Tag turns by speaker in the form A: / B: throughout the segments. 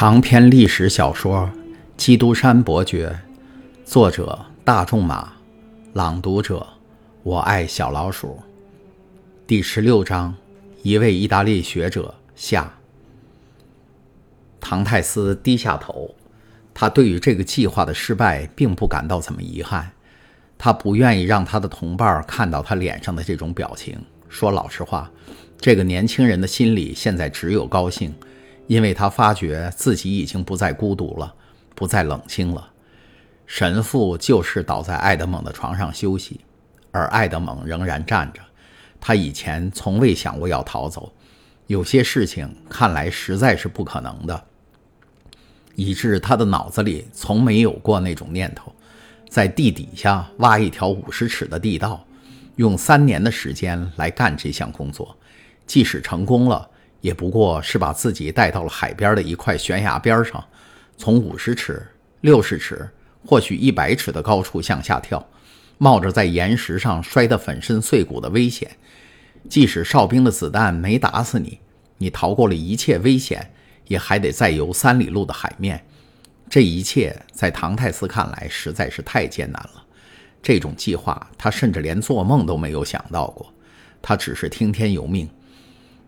A: 长篇历史小说《基督山伯爵》，作者大仲马，朗读者我爱小老鼠。第十六章，一位意大利学者下。唐泰斯低下头，他对于这个计划的失败并不感到怎么遗憾。他不愿意让他的同伴看到他脸上的这种表情。说老实话，这个年轻人的心里现在只有高兴。因为他发觉自己已经不再孤独了，不再冷清了。神父就是倒在爱德蒙的床上休息，而爱德蒙仍然站着。他以前从未想过要逃走，有些事情看来实在是不可能的，以致他的脑子里从没有过那种念头：在地底下挖一条五十尺的地道，用三年的时间来干这项工作，即使成功了。也不过是把自己带到了海边的一块悬崖边上，从五十尺、六十尺，或许一百尺的高处向下跳，冒着在岩石上摔得粉身碎骨的危险。即使哨兵的子弹没打死你，你逃过了一切危险，也还得再游三里路的海面。这一切在唐泰斯看来实在是太艰难了。这种计划，他甚至连做梦都没有想到过。他只是听天由命。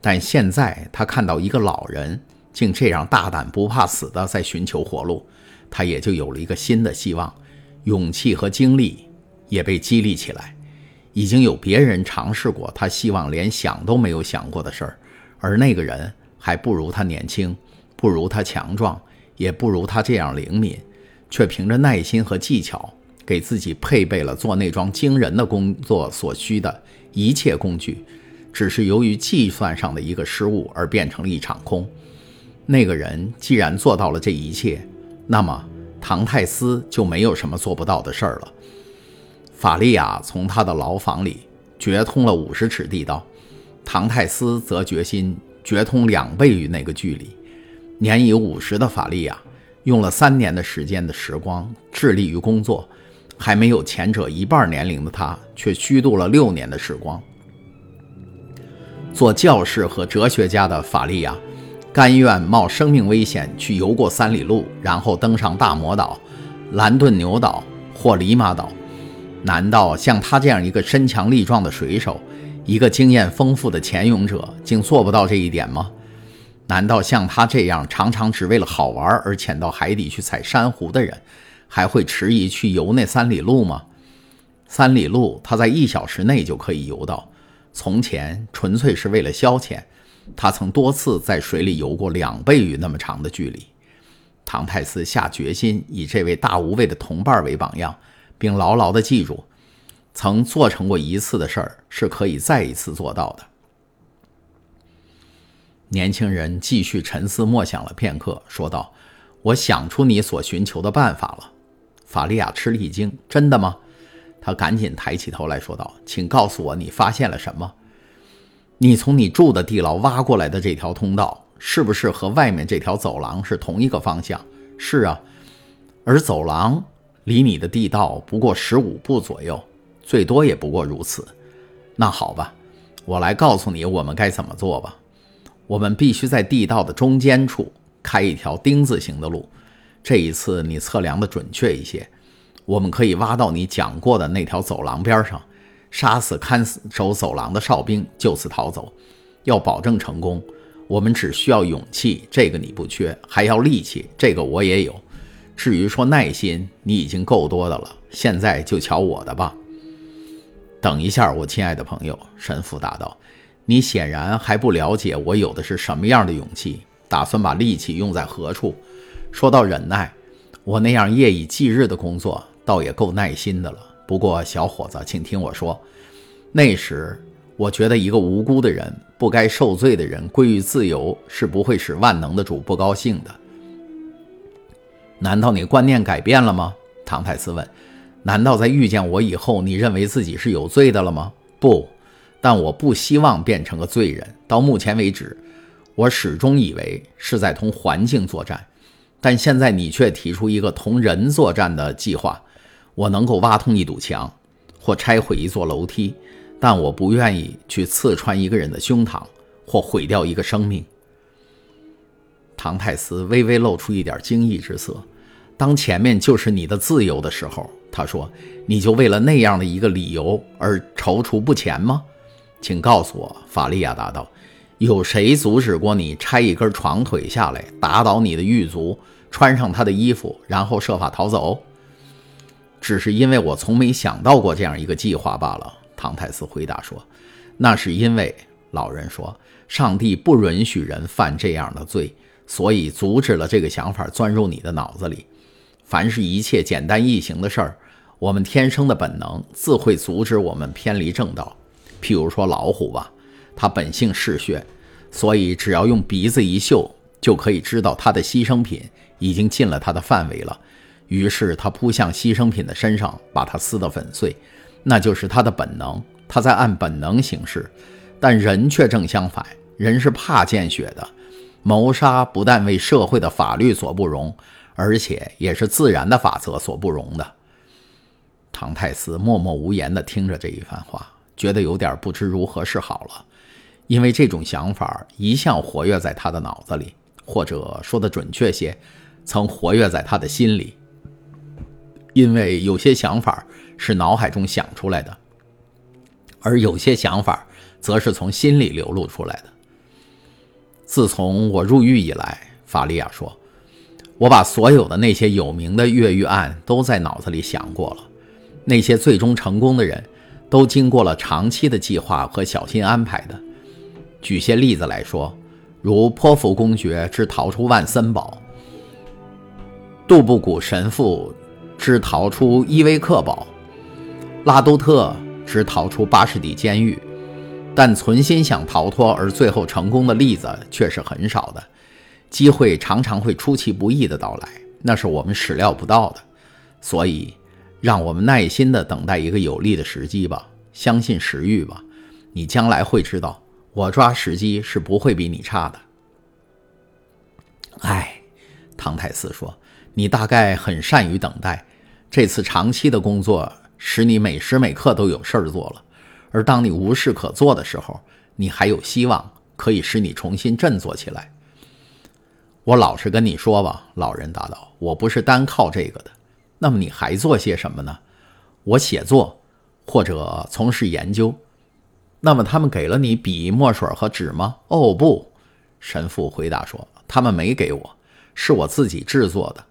A: 但现在他看到一个老人竟这样大胆不怕死的在寻求活路，他也就有了一个新的希望，勇气和精力也被激励起来。已经有别人尝试过他希望连想都没有想过的事儿，而那个人还不如他年轻，不如他强壮，也不如他这样灵敏，却凭着耐心和技巧，给自己配备了做那桩惊人的工作所需的一切工具。只是由于计算上的一个失误而变成了一场空。那个人既然做到了这一切，那么唐泰斯就没有什么做不到的事儿了。法利亚从他的牢房里掘通了五十尺地道，唐泰斯则决心掘通两倍于那个距离。年已五十的法利亚用了三年的时间的时光致力于工作，还没有前者一半年龄的他却虚度了六年的时光。做教士和哲学家的法利亚，甘愿冒生命危险去游过三里路，然后登上大魔岛、兰顿牛岛或里马岛。难道像他这样一个身强力壮的水手，一个经验丰富的潜泳者，竟做不到这一点吗？难道像他这样常常只为了好玩而潜到海底去采珊瑚的人，还会迟疑去游那三里路吗？三里路，他在一小时内就可以游到。从前纯粹是为了消遣，他曾多次在水里游过两倍于那么长的距离。唐泰斯下决心以这位大无畏的同伴为榜样，并牢牢地记住，曾做成过一次的事儿是可以再一次做到的。年轻人继续沉思默想了片刻，说道：“我想出你所寻求的办法了。”法利亚吃了一惊：“真的吗？”他赶紧抬起头来说道：“请告诉我，你发现了什么？你从你住的地牢挖过来的这条通道，是不是和外面这条走廊是同一个方向？是啊，而走廊离你的地道不过十五步左右，最多也不过如此。那好吧，我来告诉你我们该怎么做吧。我们必须在地道的中间处开一条丁字形的路。这一次你测量的准确一些。”我们可以挖到你讲过的那条走廊边上，杀死看守走廊的哨兵，就此逃走。要保证成功，我们只需要勇气，这个你不缺；还要力气，这个我也有。至于说耐心，你已经够多的了。现在就瞧我的吧。等一下，我亲爱的朋友，神父答道：“你显然还不了解我有的是什么样的勇气，打算把力气用在何处。说到忍耐，我那样夜以继日的工作。”倒也够耐心的了。不过，小伙子，请听我说，那时我觉得一个无辜的人、不该受罪的人归于自由，是不会使万能的主不高兴的。难道你观念改变了吗？唐泰斯问。难道在遇见我以后，你认为自己是有罪的了吗？不，但我不希望变成个罪人。到目前为止，我始终以为是在同环境作战，但现在你却提出一个同人作战的计划。我能够挖通一堵墙，或拆毁一座楼梯，但我不愿意去刺穿一个人的胸膛，或毁掉一个生命。唐泰斯微微露出一点惊异之色。当前面就是你的自由的时候，他说：“你就为了那样的一个理由而踌躇不前吗？”请告诉我，法利亚答道：“有谁阻止过你拆一根床腿下来，打倒你的狱卒，穿上他的衣服，然后设法逃走？”只是因为我从没想到过这样一个计划罢了。”唐泰斯回答说。“那是因为，老人说，上帝不允许人犯这样的罪，所以阻止了这个想法钻入你的脑子里。凡是一切简单易行的事儿，我们天生的本能自会阻止我们偏离正道。”譬如说老虎吧，它本性嗜血，所以只要用鼻子一嗅，就可以知道它的牺牲品已经进了它的范围了。于是他扑向牺牲品的身上，把它撕得粉碎。那就是他的本能，他在按本能行事。但人却正相反，人是怕见血的。谋杀不但为社会的法律所不容，而且也是自然的法则所不容的。唐太斯默默无言地听着这一番话。觉得有点不知如何是好了，因为这种想法一向活跃在他的脑子里，或者说的准确些，曾活跃在他的心里。因为有些想法是脑海中想出来的，而有些想法则是从心里流露出来的。自从我入狱以来，法利亚说，我把所有的那些有名的越狱案都在脑子里想过了，那些最终成功的人。都经过了长期的计划和小心安排的。举些例子来说，如泼妇公爵之逃出万森堡，杜布古神父之逃出伊维克堡，拉都特之逃出巴士底监狱。但存心想逃脱而最后成功的例子却是很少的。机会常常会出其不意的到来，那是我们始料不到的。所以。让我们耐心地等待一个有利的时机吧，相信时遇吧，你将来会知道，我抓时机是不会比你差的。哎，唐泰斯说：“你大概很善于等待，这次长期的工作使你每时每刻都有事儿做了，而当你无事可做的时候，你还有希望可以使你重新振作起来。”我老实跟你说吧，老人答道：“我不是单靠这个的。”那么你还做些什么呢？我写作，或者从事研究。那么他们给了你笔、墨水和纸吗？哦，不，神父回答说，他们没给我，是我自己制作的。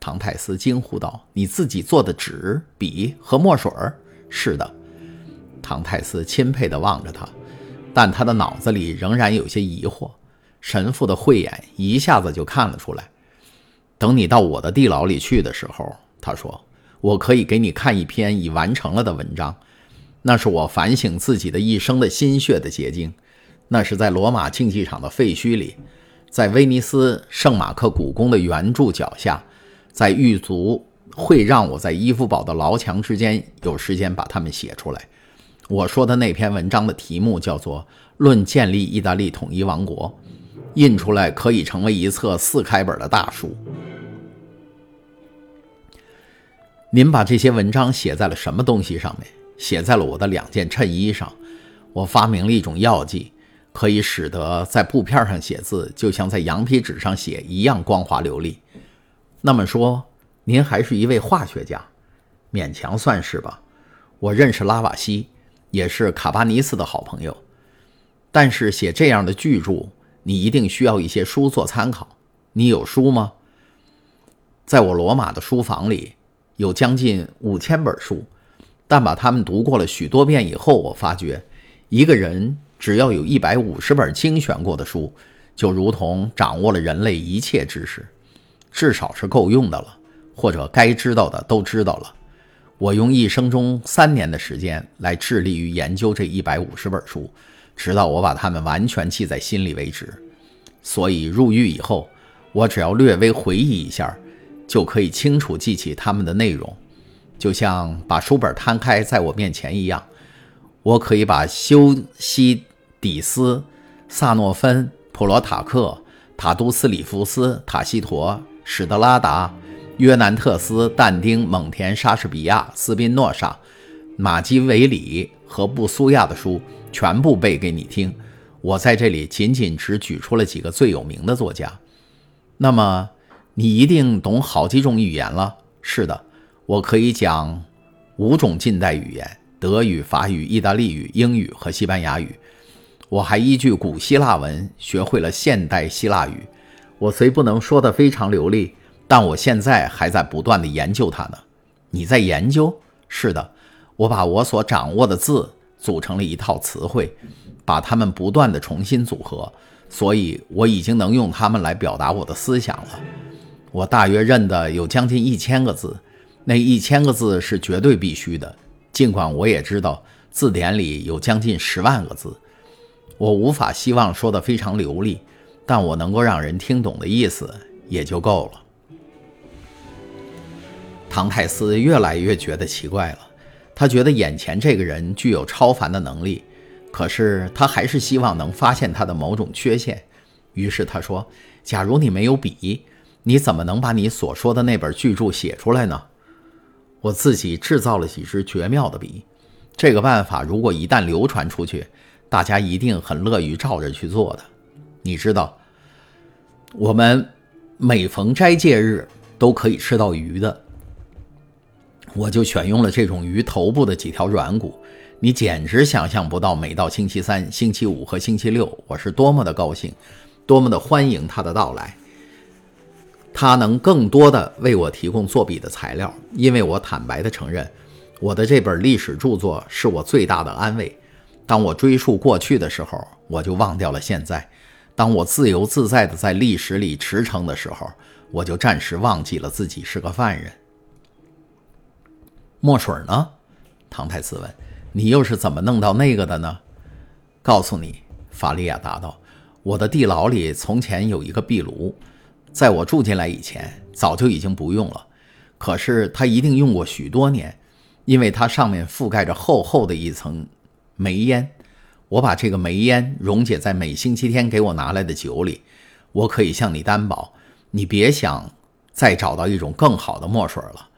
A: 唐泰斯惊呼道：“你自己做的纸、笔和墨水儿？”是的。唐泰斯钦佩地望着他，但他的脑子里仍然有些疑惑。神父的慧眼一下子就看了出来。等你到我的地牢里去的时候。他说：“我可以给你看一篇已完成了的文章，那是我反省自己的一生的心血的结晶。那是在罗马竞技场的废墟里，在威尼斯圣马克古宫的圆柱脚下，在狱卒会让我在伊夫堡的牢墙之间有时间把它们写出来。我说的那篇文章的题目叫做《论建立意大利统一王国》，印出来可以成为一册四开本的大书。”您把这些文章写在了什么东西上面？写在了我的两件衬衣上。我发明了一种药剂，可以使得在布片上写字，就像在羊皮纸上写一样光滑流利。那么说，您还是一位化学家，勉强算是吧。我认识拉瓦锡，也是卡巴尼斯的好朋友。但是写这样的巨著，你一定需要一些书做参考。你有书吗？在我罗马的书房里。有将近五千本书，但把它们读过了许多遍以后，我发觉，一个人只要有一百五十本精选过的书，就如同掌握了人类一切知识，至少是够用的了，或者该知道的都知道了。我用一生中三年的时间来致力于研究这一百五十本书，直到我把它们完全记在心里为止。所以入狱以后，我只要略微回忆一下。就可以清楚记起他们的内容，就像把书本摊开在我面前一样。我可以把修昔底斯、萨诺芬、普罗塔克、塔都斯里夫斯、塔西佗、史德拉达、约南特斯、但丁、蒙田、莎士比亚、斯宾诺莎、马基维里和布苏亚的书全部背给你听。我在这里仅仅只举出了几个最有名的作家。那么你一定懂好几种语言了。是的，我可以讲五种近代语言：德语、法语、意大利语、英语和西班牙语。我还依据古希腊文学会了现代希腊语。我虽不能说得非常流利，但我现在还在不断地研究它呢。你在研究？是的，我把我所掌握的字组成了一套词汇，把它们不断地重新组合，所以我已经能用它们来表达我的思想了。我大约认得有将近一千个字，那一千个字是绝对必须的，尽管我也知道字典里有将近十万个字。我无法希望说得非常流利，但我能够让人听懂的意思也就够了。唐泰斯越来越觉得奇怪了，他觉得眼前这个人具有超凡的能力，可是他还是希望能发现他的某种缺陷。于是他说：“假如你没有笔，你怎么能把你所说的那本巨著写出来呢？”我自己制造了几支绝妙的笔，这个办法如果一旦流传出去，大家一定很乐于照着去做的。你知道，我们每逢斋戒日都可以吃到鱼的，我就选用了这种鱼头部的几条软骨。你简直想象不到，每到星期三、星期五和星期六，我是多么的高兴，多么的欢迎他的到来。他能更多的为我提供作笔的材料，因为我坦白的承认，我的这本历史著作是我最大的安慰。当我追溯过去的时候，我就忘掉了现在；当我自由自在地在历史里驰骋的时候，我就暂时忘记了自己是个犯人。墨水呢？唐太斯问：“你又是怎么弄到那个的呢？”告诉你，法利亚答道：“我的地牢里从前有一个壁炉，在我住进来以前，早就已经不用了。可是它一定用过许多年，因为它上面覆盖着厚厚的一层。”煤烟，我把这个煤烟溶解在每星期天给我拿来的酒里。我可以向你担保，你别想再找到一种更好的墨水了。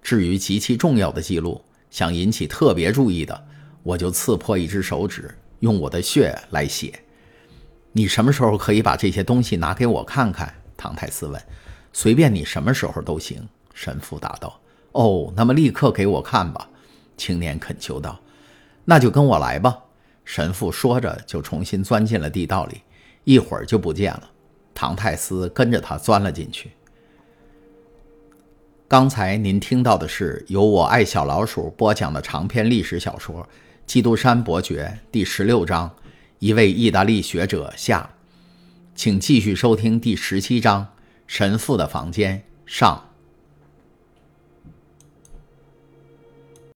A: 至于极其重要的记录，想引起特别注意的，我就刺破一只手指，用我的血来写。你什么时候可以把这些东西拿给我看看？唐太斯问。随便你什么时候都行。神父答道。哦，那么立刻给我看吧。青年恳求道。那就跟我来吧，神父说着就重新钻进了地道里，一会儿就不见了。唐泰斯跟着他钻了进去。刚才您听到的是由我爱小老鼠播讲的长篇历史小说《基督山伯爵》第十六章《一位意大利学者》下，请继续收听第十七章《神父的房间》上。